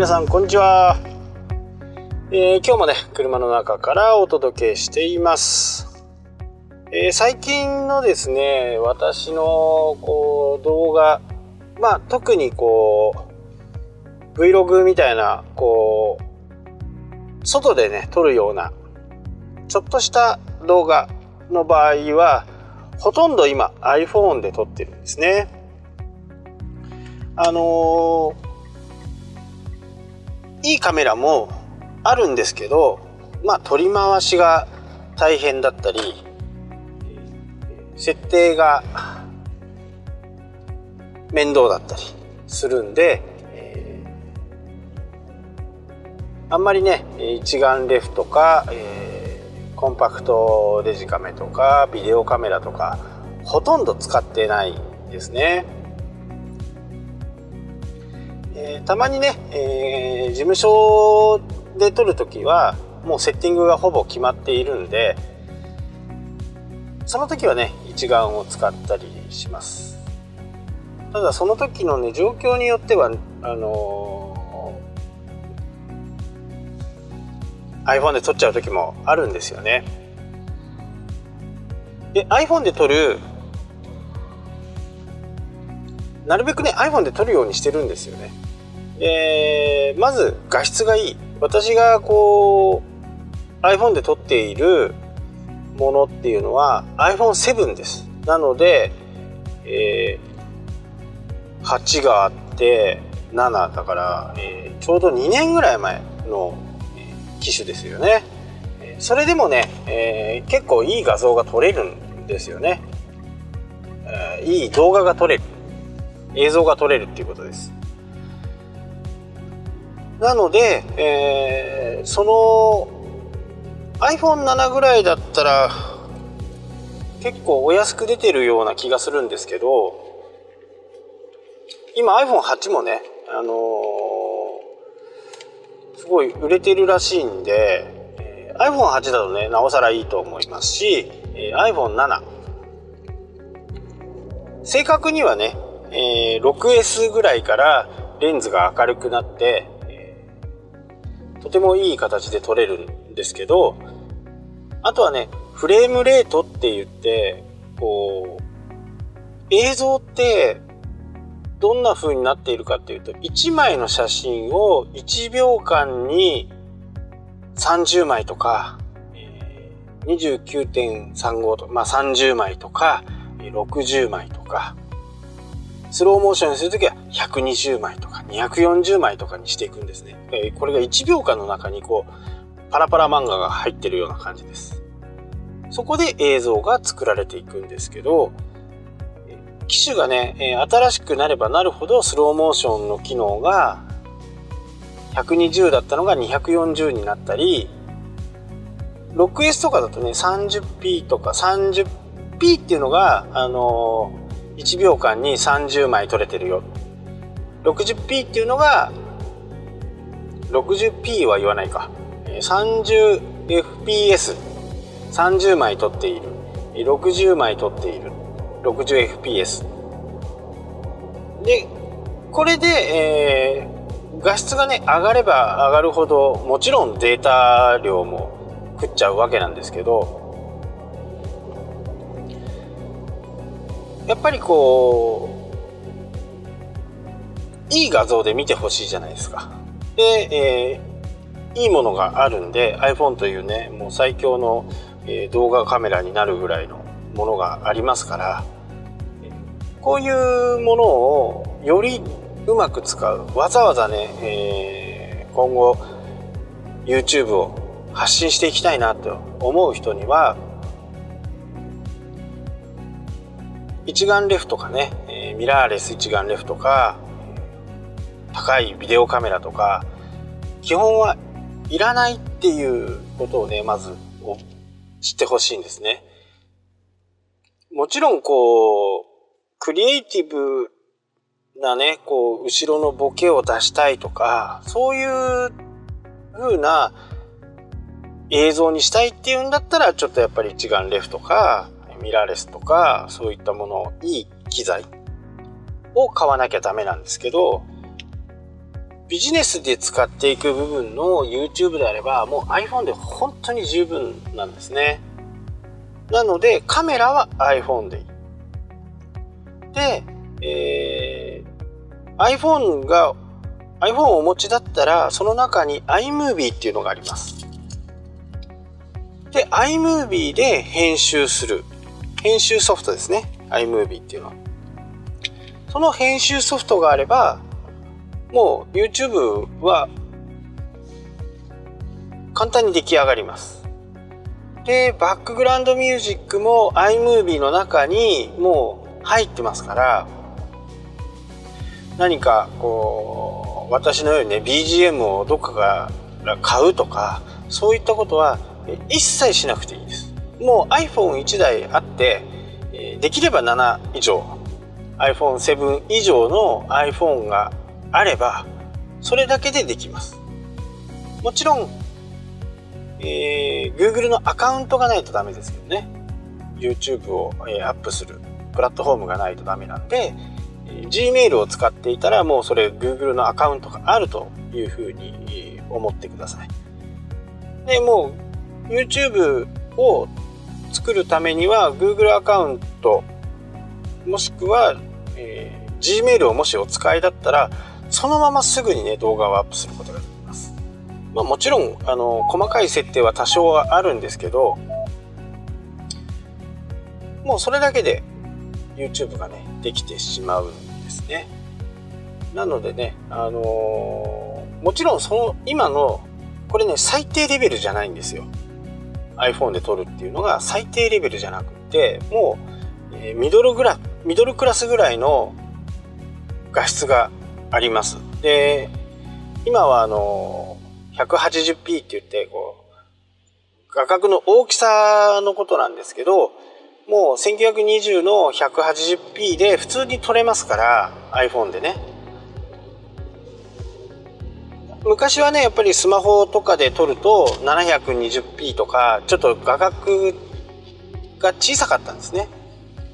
皆さんこんにちは、えー、今日もね車の中からお届けしています、えー、最近のですね私のこう動画まあ特にこう Vlog みたいなこう外でね撮るようなちょっとした動画の場合はほとんど今 iPhone で撮ってるんですね。あのーいいカメラもあるんですけどまあ取り回しが大変だったり設定が面倒だったりするんで、え、あんまりね一眼レフとか、え、コンパクトデジカメとかビデオカメラとかほとんど使ってないですね。えー、たまにね、えー、事務所で撮る時はもうセッティングがほぼ決まっているんでその時はね一眼を使ったりします。ただその時のね状況によってはあのー、iPhone で撮っちゃう時もあるんですよね。で iPhone で撮るなるべくね iPhone で撮るようにしてるんですよね。え、まず画質がいい。私がこう iPhone で撮っているものっていうのは iPhone7 です。なので、えー、8があって7だから、えー、ちょうど2年ぐらい前の機種ですよね。それでもね、えー、結構いい画像が撮れるんですよね、えー、いい動画が撮れる。映像が撮れるっていうことです。なので、えー、その iPhone7 ぐらいだったら結構お安く出てるような気がするんですけど今 iPhone8 もね、あのー、すごい売れてるらしいんで、えー、iPhone8 だとねなおさらいいと思いますし、えー、iPhone7 正確にはね、えー、6S ぐらいからレンズが明るくなってとてもいい形で撮れるんですけどあとはねフレームレートって言ってこう映像ってどんな風になっているかっていうと1枚の写真を1秒間に30枚とか、29.35とか、まあ、30枚とか60枚とかスローモーションにするときは120枚とか240枚とかにしていくんですね。えー、これが1秒間の中にこう、パラパラ漫画が入ってるような感じです。そこで映像が作られていくんですけど、機種がね、新しくなればなるほどスローモーションの機能が120だったのが240になったり、6S とかだとね、30p とか 30p っていうのが、あの1秒間に30枚撮れてるよ。60p っていうのが 60p は言わないか。30fps30 枚撮っている。60枚撮っている。60fps でこれで、えー、画質がね上がれば上がるほどもちろんデータ量も食っちゃうわけなんですけどやっぱりこういい画像で見てほしいじゃないですか。で、えー、いいものがあるんで iPhone というねもう最強の、え、動画カメラになるぐらいのものがありますからこういうものをよりうまく使うわざわざね、えー、今後 YouTube を発信していきたいなと思う人には一眼レフとかね、えミラーレス一眼レフとか高いビデオカメラとか基本はいらないっていうことをねまず知ってほしいんですね。もちろんこうクリエイティブなねこう後ろのボケを出したいとかそういう風な映像にしたいっていうんだったらちょっとやっぱり一眼レフとかミラーレスとかそういったものいい機材を買わなきゃダメなんですけどビジネスで使っていく部分の YouTube であればもう iPhone で本当に十分なんですね。なのでカメラは iPhone でいい。で、えー、iPhone が iPhone をお持ちだったらその中に iMovie っていうのがあります。で iMovie で編集する。編集ソフトですね iMovie っていうのはその編集ソフトがあればもう YouTube は簡単に出来上がります。で、バックグラウンドミュージックも iMovie の中にもう入ってますから、何かこう、私のようにね、BGM をどっかから買うとか、そういったことは一切しなくていいです。もう iPhone1 台あって、できれば7以上、iPhone7 以上の iPhone があれば、それだけでできます。もちろん、えー、Google のアカウントがないとダメですけどね。YouTube を、えー、アップするプラットフォームがないとダメなんで、えー、Gmail を使っていたらもうそれ Google のアカウントがあるというふうに、思ってください。で、もう YouTube を作るためには Google アカウントもしくは、えー、Gmail をもしお使いだったらそのまますぐにね、動画をアップすることができます。まあもちろん、あの、細かい設定は多少はあるんですけど、もうそれだけで YouTube がね、できてしまうんですね。なのでね、あのー、もちろんその今の、これね、最低レベルじゃないんですよ。iPhone で撮るっていうのが最低レベルじゃなくて、もう、え、ミドルグラ、ミドルクラスぐらいの画質があります。で、今はあの、180p って言って、こう、画角の大きさのことなんですけど、もう1920の 180p で普通に撮れますから、iPhone でね。昔はね、やっぱりスマホとかで撮ると 720p とか、ちょっと画角が小さかったんですね。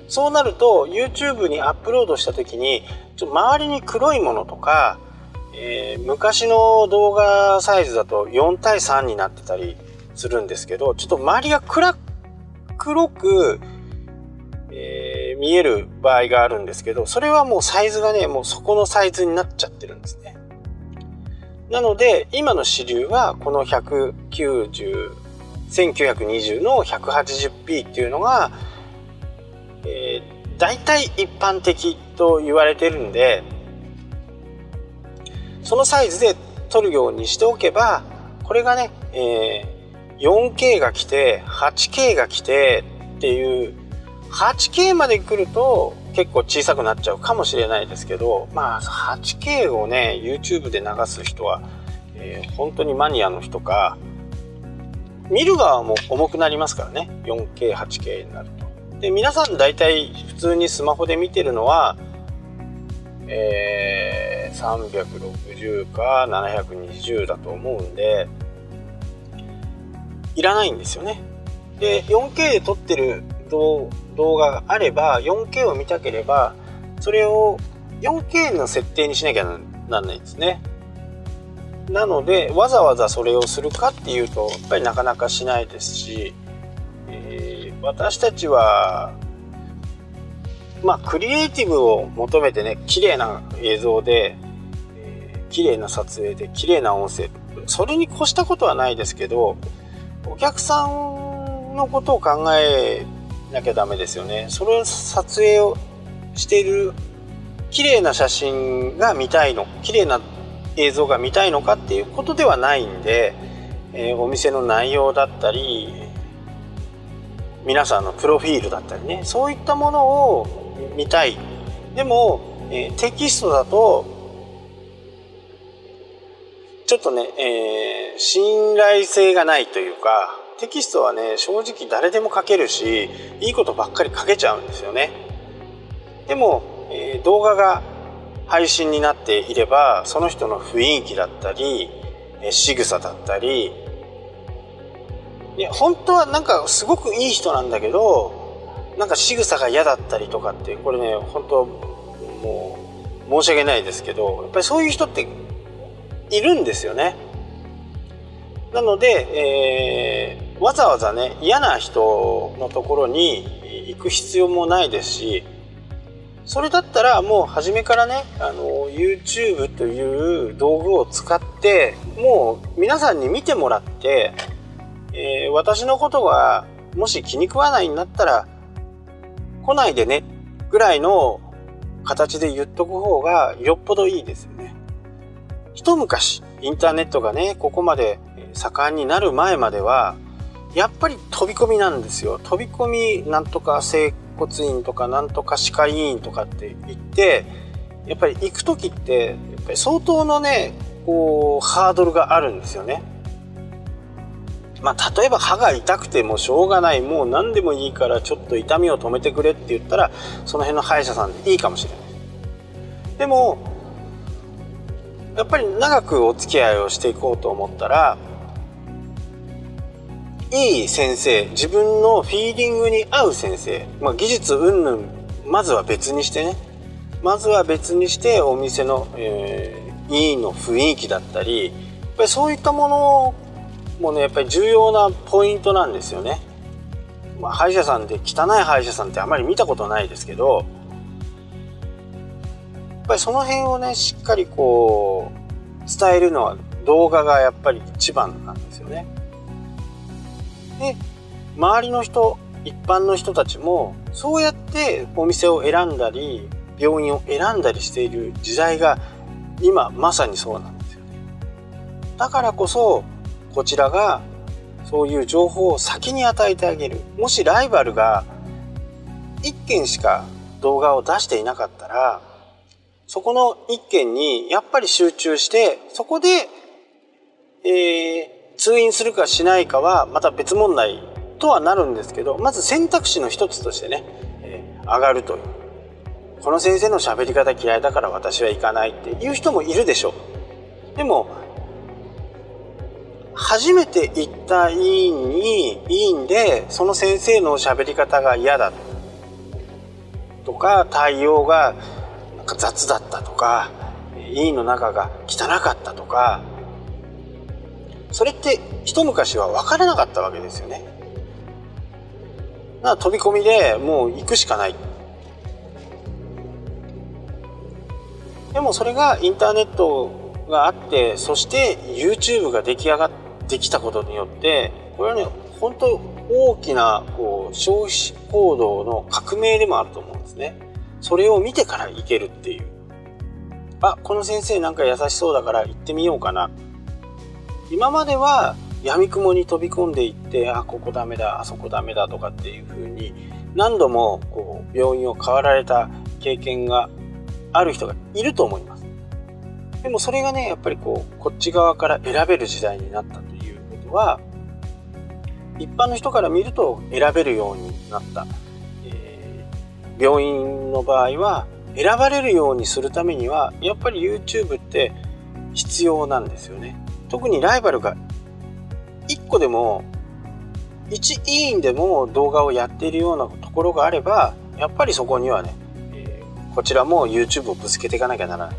そうなると YouTube にアップロードした時にちょっと周りに黒いものとか、えー、昔の動画サイズだと4対3になってたりするんですけどちょっと周りが暗黒く、えー、見える場合があるんですけどそれはもうサイズがねもうそこのサイズになっちゃってるんですねなので今の主流はこの190 1920の 180p っていうのがえー、大体一般的と言われてるんでそのサイズで撮るようにしておけばこれがね、えー、4K が来て 8K が来てっていう 8K まで来ると結構小さくなっちゃうかもしれないですけどまあ 8K をね YouTube で流す人は、えー、本当にマニアの人か見る側も重くなりますからね 4K8K になると。で、皆さん大体普通にスマホで見てるのは、えー、360か720だと思うんで、いらないんですよね。で、4K で撮ってる動画動画があれば、4K を見たければ、それを 4K の設定にしなきゃなんないんですね。なので、わざわざそれをするかっていうと、やっぱりなかなかしないですしえ、私たちはまあクリエイティブを求めてね綺麗な映像で、えー、綺麗な撮影で綺麗な音声それに越したことはないですけどお客さんのことを考えなきゃダメですよね。それを撮影をしている綺麗な写真が見たいの綺麗な映像が見たいのかっていうことではないんで、えー、お店の内容だったり皆さんのプロフィールだったりねそういったものを見たい。でも、えー、テキストだとちょっとね、えー、信頼性がないというかテキストはね正直誰でも書けるしいいことばっかり書けちゃうんですよねでも、えー、動画が配信になっていればその人の雰囲気だったりえ仕草だったりいや本当はなんかすごくいい人なんだけどなんか仕草が嫌だったりとかってこれね本当もう申し訳ないですけどやっぱりそういう人っているんですよね。なので、え、わざわざね嫌な人のところに行く必要もないですしそれだったらもう初めからねあの YouTube という道具を使ってもう皆さんに見てもらって、えー、私のことがもし気に食わないんだったら来ないでねぐらいの形で言っとく方がよっぽどいいですよね。一昔インターネットがねここまで盛んになる前まではやっぱり飛び込みなんですよ飛び込みなんとか整骨院とかなんとか歯科医院とかって言ってやっぱり行く時ってやっぱり相当のねこうハードルがあるんですよね。まあ、例えば歯が痛くてもしょうがないもう何でもいいからちょっと痛みを止めてくれって言ったらその辺の歯医者さんでいいかもしれないでもやっぱり長くお付き合いをしていこうと思ったらいい先生。自分のフィーリングに合う先生、まあ、技術云々。まずは別にしてね。まずは別にしてお店の、えー、委員の雰囲気だったり。やっぱりそういったものもねやっぱり重要なポイントなんですよね。まあ、歯医者さんで汚い歯医者さんってあまり見たことないですけど。やっぱりその辺をねしっかりこう伝えるのは動画がやっぱり一番なんですよね。で周りの人一般の人たちもそうやってお店を選んだり病院を選んだりしている時代が今まさにそうなんですよね。だからこそこちらがそういう情報を先に与えてあげる。もしライバルが1件しか動画を出していなかったらそこの1件にやっぱり集中してそこで、え、通院するかしないかはまた別問題とはなるんですけどまず選択肢の一つとしてね、えー、上がるという。この先生の喋り方嫌いだから私は行かないっていう人もいるでしょう。でも初めて行った委員に委員でその先生の喋り方が嫌だとか対応がなんか雑だったとか委員の中が汚かったとかそれって一昔は分からなかったわけですよね。だから飛び込みでもう行くしかない。でもそれがインターネットがあってそして YouTube が出来上がってきたことによってこれはね本当大きなこう消費行動の革命でもあると思うんですね。それを見てから行けるっていう。あこの先生なんか優しそうだから行ってみようかな。今までは闇雲に飛び込んでいってあここダメだあそこダメだとかっていう風に何度もこう病院を変わられた経験がある人がいると思います。でもそれがねやっぱりこうこっち側から選べる時代になったということは一般の人から見ると選べるようになった、えー、病院の場合は選ばれるようにするためにはやっぱり YouTube って必要なんですよね。特にライバルが1個でも1委員でも動画をやっているようなところがあればやっぱりそこにはね、えー、こちらも YouTube をぶつけていかなきゃならない。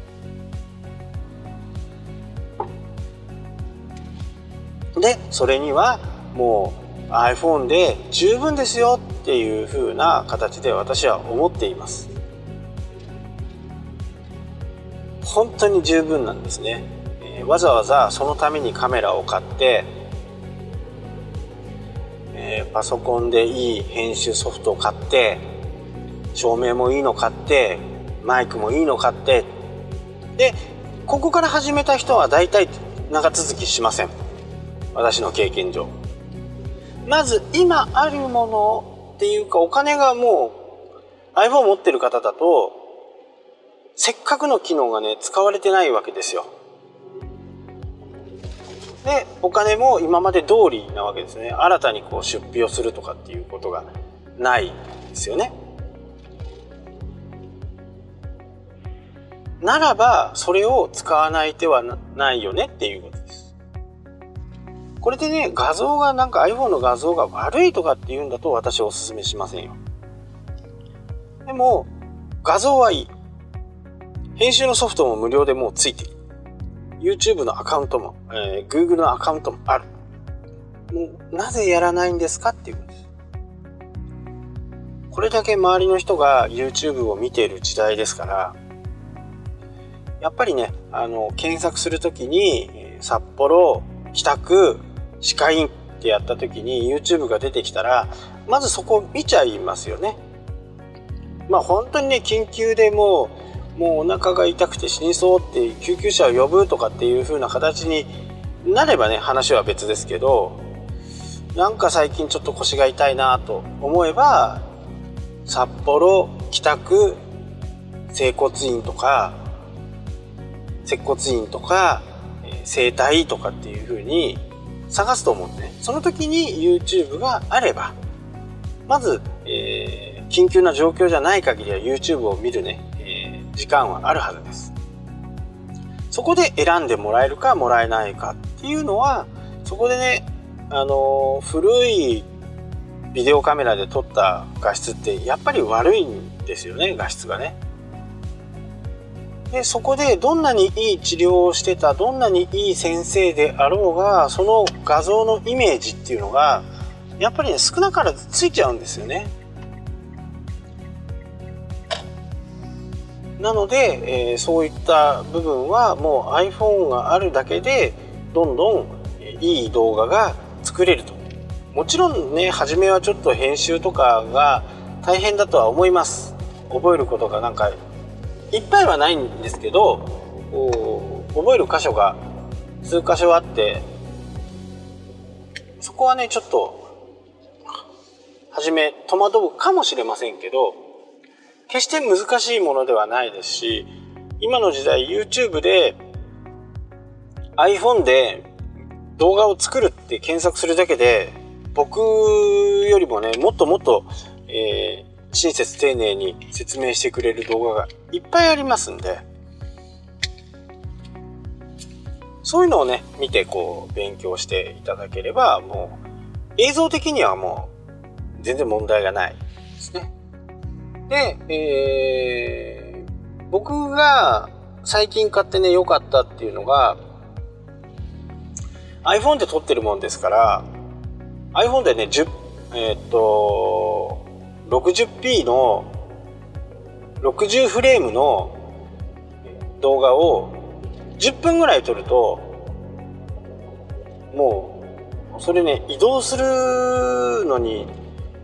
でそれにはもう iPhone で十分ですよっていう風な形で私は思っています本当に十分なんですねわざわざそのためにカメラを買って、えー、パソコンでいい編集ソフトを買って照明もいいの買ってマイクもいいの買ってでここから始めた人は大体長続きしません。私の経験上。まず今あるものっていうかお金がもう iPhone 持ってる方だとせっかくの機能がね使われてないわけですよ。でお金も今まで通りなわけですね。新たにこう出費をするとかっていうことがないですよね。ならばそれを使わない手はないよねっていうことです。これでね画像がなんか iPhone の画像が悪いとかっていうんだと私はおすすめしませんよ。でも画像はいい。編集のソフトも無料でもうついてる。YouTube のアカウントも、えー、Google のアカウントもある。もうなぜやらないんですかっていうんです。これだけ周りの人が YouTube を見ている時代ですから、やっぱりね、あの、検索するときに、札幌、北区、歯科医院ってやったときに YouTube が出てきたら、まずそこ見ちゃいますよね。まあ本当にね、緊急でもう、もうお腹が痛くて死にそうって救急車を呼ぶとかっていう風な形になればね、話は別ですけど、なんか最近ちょっと腰が痛いなと思えば、札幌、北区、整骨院とか、接骨院とか、整体とかっていう風に探すと思うんでね。その時に YouTube があれば、まず、えー、緊急な状況じゃない限りは YouTube を見るね、時間はあるはずです。そこで選んでもらえるかもらえないかっていうのは、そこでね、あの、古いビデオカメラで撮った画質ってやっぱり悪いんですよね、画質がね。で、そこでどんなにいい治療をしてた、どんなにいい先生であろうが、その画像のイメージっていうのが、やっぱりね、少なからずついちゃうんですよね。なので、えー、そういった部分はもう iPhone があるだけで、どんどんいい動画が作れると。もちろんね、初めはちょっと編集とかが大変だとは思います。覚えることがなんかいっぱいはないんですけど覚える箇所が数箇所あってそこはねちょっと初め戸惑うかもしれませんけど決して難しいものではないですし今の時代 YouTube で iPhone で動画を作るって検索するだけで僕よりもねもっともっと、えー親切丁寧に説明してくれる動画がいっぱいありますんで、そういうのをね、見てこう勉強していただければ、もう映像的にはもう全然問題がないですね。で、えー、僕が最近買ってね、良かったっていうのが、iPhone で撮ってるもんですから、iPhone でね、10、えー、っと、60p の60フレームの動画を10分ぐらい撮るともうそれね移動するのに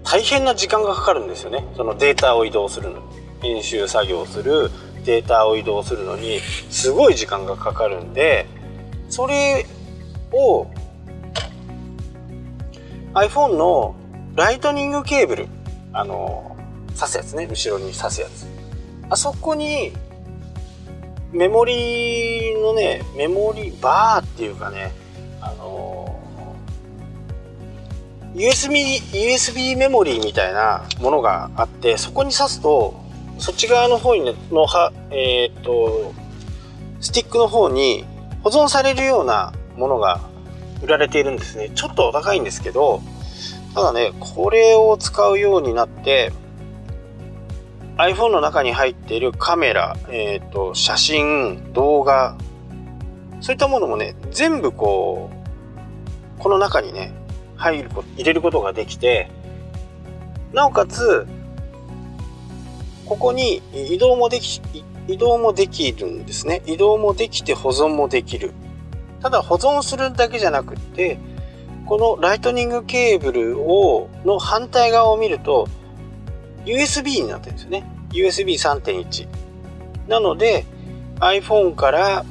大変な時間がかかるんですよね。そのデータを移動するの。編集作業する。データを移動するのにすごい時間がかかるんでそれを iPhone のライトニングケーブルあの刺すやつね。後ろに刺すやつ。あそこにメモリのねメモリバーっていうかねあの USB, USB メモリーみたいなものがあってそこに挿すとそっち側の方に、のはえー、っとスティックの方に保存されるようなものが売られているんですね。ちょっとお高いんですけどただね、これを使うようになって、iPhone の中に入っているカメラ、えっ、ー、と、写真、動画、そういったものもね、全部こう、この中にね、入る入れることができて、なおかつ、ここに移動もでき、移動もできるんですね。移動もできて保存もできる。ただ保存するだけじゃなくって、このライトニングケーブルを、の反対側を見ると、USB になってるんですよね。USB3.1。なので、iPhone から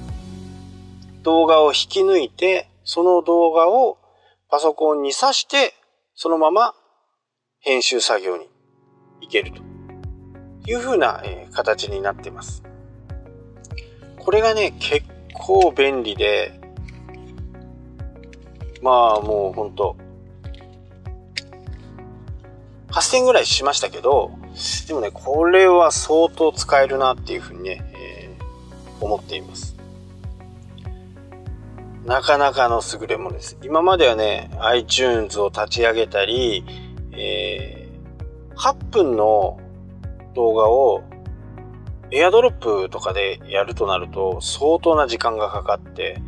動画を引き抜いて、その動画をパソコンに挿して、そのまま編集作業に行けるという風な、え、形になっています。これがね、結構便利で、まあもうほんと、8000ぐらいしましたけど、でもね、これは相当使えるなっていうふうにね、えー、思っています。なかなかの優れものです。今まではね、iTunes を立ち上げたり、えー、8分の動画をエアドロップとかでやるとなると相当な時間がかかって、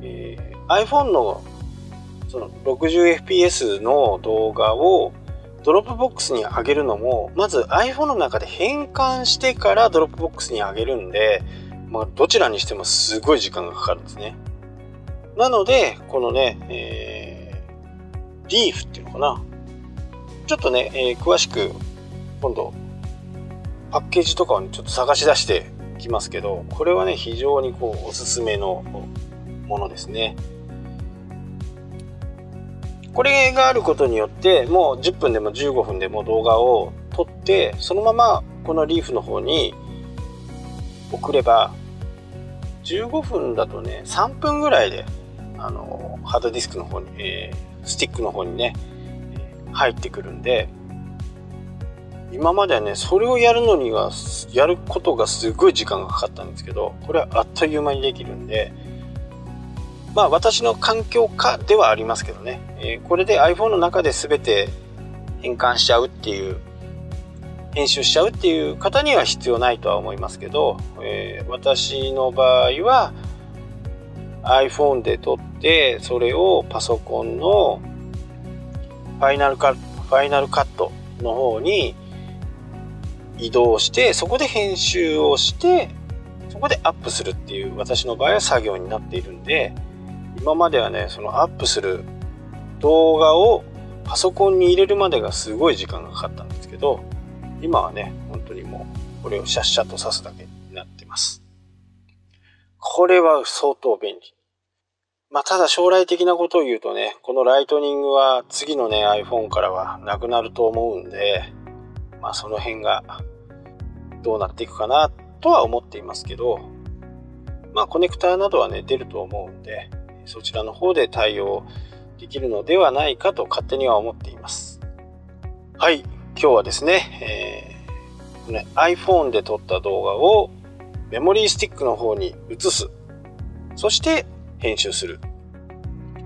えー、iPhone のその 60fps の動画をドロップボックスに上げるのもまず iPhone の中で変換してからドロップボックスに上げるんで、まあ、どちらにしてもすごい時間がかかるんですねなのでこのね、えー、リーフっていうのかな。ちょっとね、えー、詳しく今度パッケージとかをねちょっと探し出してきますけどこれはね非常にこうおすすめのものですね。これがあることによってもう10分でも15分でも動画を撮ってそのままこのリーフの方に送れば15分だとね3分ぐらいであのハードディスクの方に、えー、スティックの方にね入ってくるんで今まではねそれをやるのにはやることがすごい時間がかかったんですけどこれはあっという間にできるんでまあ私の環境下ではありますけどね、えー、これで iPhone の中で全て変換しちゃうっていう編集しちゃうっていう方には必要ないとは思いますけど、えー、私の場合は iPhone で撮ってそれをパソコンのファイナルカファイナルカットの方に移動してそこで編集をしてそこでアップするっていう私の場合は作業になっているんで今まではねそのアップする動画をパソコンに入れるまでがすごい時間がかかったんですけど今はね本当にもうこれをシャッシャッと刺すだけになってます。これは相当便利まあ、ただ将来的なことを言うとね、このライトニングは次のね、iPhone からはなくなると思うんで、まあ、その辺がどうなっていくかなとは思っていますけど、まあ、コネクターなどはね、出ると思うんで、そちらの方で対応できるのではないかと勝手には思っています。はい、今日はですね、えー、ね iPhone で撮った動画をメモリースティックの方に移す。そして編集する。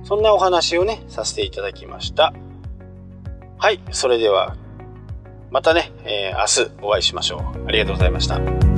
そんなお話をね、させていただきました。はい、それではまたね、えー、明日お会いしましょう。ありがとうございました。